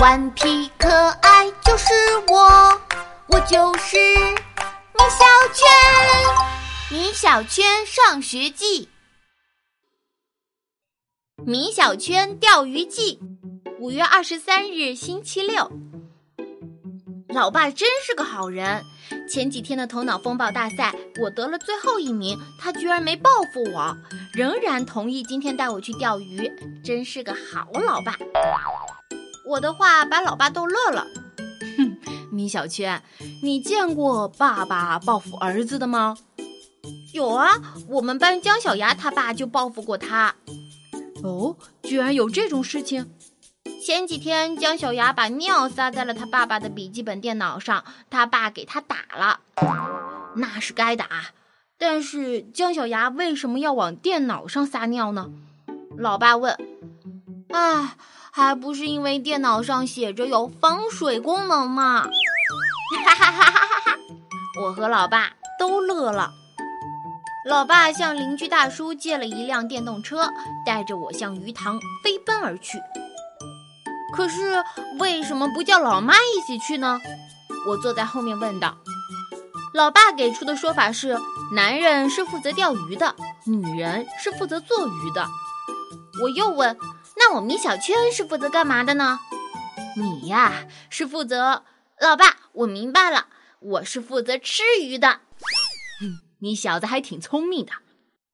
顽皮可爱就是我，我就是米小圈。米小圈上学记，米小圈钓鱼记。五月二十三日，星期六。老爸真是个好人。前几天的头脑风暴大赛，我得了最后一名，他居然没报复我，仍然同意今天带我去钓鱼，真是个好老爸。我的话把老爸逗乐了。哼，米小圈，你见过爸爸报复儿子的吗？有啊，我们班姜小牙他爸就报复过他。哦，居然有这种事情！前几天，姜小牙把尿撒在了他爸爸的笔记本电脑上，他爸给他打了，那是该打。但是姜小牙为什么要往电脑上撒尿呢？老爸问。哎，还不是因为电脑上写着有防水功能嘛！哈哈哈哈哈哈！我和老爸都乐了。老爸向邻居大叔借了一辆电动车，带着我向鱼塘飞奔而去。可是为什么不叫老妈一起去呢？我坐在后面问道。老爸给出的说法是：男人是负责钓鱼的，女人是负责做鱼的。我又问：那我米小圈是负责干嘛的呢？你呀，是负责……老爸，我明白了，我是负责吃鱼的。你小子还挺聪明的。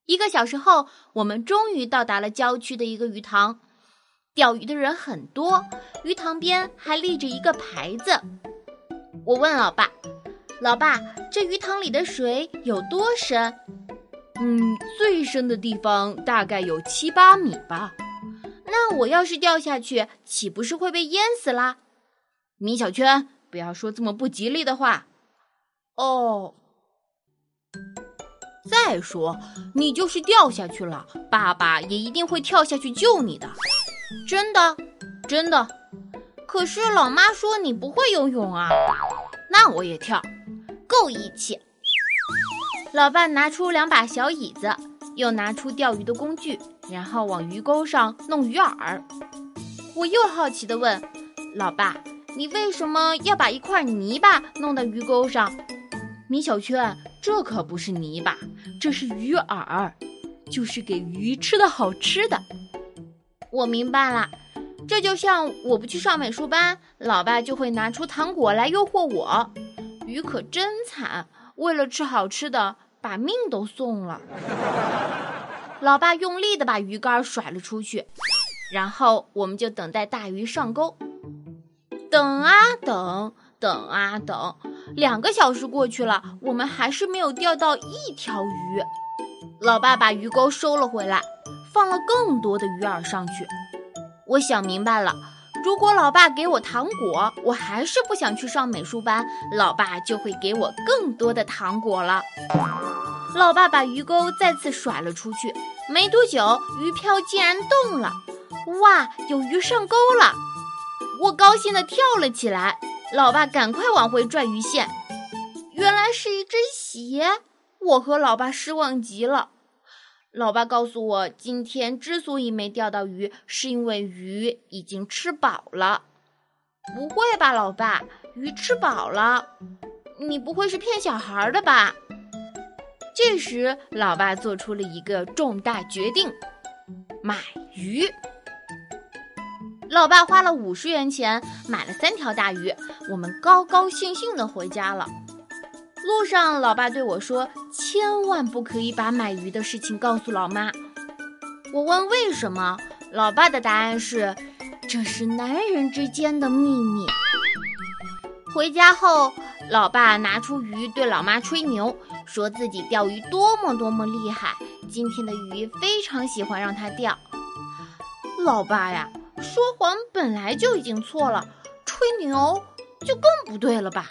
一个小时后，我们终于到达了郊区的一个鱼塘。钓鱼的人很多，鱼塘边还立着一个牌子。我问老爸：“老爸，这鱼塘里的水有多深？”“嗯，最深的地方大概有七八米吧。”“那我要是掉下去，岂不是会被淹死啦？”“米小圈，不要说这么不吉利的话。”“哦。”“再说，你就是掉下去了，爸爸也一定会跳下去救你的。”真的，真的。可是老妈说你不会游泳啊，那我也跳，够义气。老爸拿出两把小椅子，又拿出钓鱼的工具，然后往鱼钩上弄鱼饵。我又好奇地问：“老爸，你为什么要把一块泥巴弄到鱼钩上？”米小圈，这可不是泥巴，这是鱼饵，就是给鱼吃的好吃的。我明白了，这就像我不去上美术班，老爸就会拿出糖果来诱惑我。鱼可真惨，为了吃好吃的，把命都送了。老爸用力地把鱼竿甩了出去，然后我们就等待大鱼上钩。等啊等，等啊等，两个小时过去了，我们还是没有钓到一条鱼。老爸把鱼钩收了回来。放了更多的鱼饵上去，我想明白了，如果老爸给我糖果，我还是不想去上美术班，老爸就会给我更多的糖果了。老爸把鱼钩再次甩了出去，没多久，鱼漂竟然动了，哇，有鱼上钩了！我高兴地跳了起来。老爸赶快往回拽鱼线，原来是一只鞋，我和老爸失望极了。老爸告诉我，今天之所以没钓到鱼，是因为鱼已经吃饱了。不会吧，老爸，鱼吃饱了？你不会是骗小孩的吧？这时，老爸做出了一个重大决定：买鱼。老爸花了五十元钱买了三条大鱼，我们高高兴兴地回家了。路上，老爸对我说：“千万不可以把买鱼的事情告诉老妈。”我问为什么，老爸的答案是：“这是男人之间的秘密。”回家后，老爸拿出鱼对老妈吹牛，说自己钓鱼多么多么厉害，今天的鱼非常喜欢让他钓。老爸呀，说谎本来就已经错了，吹牛就更不对了吧？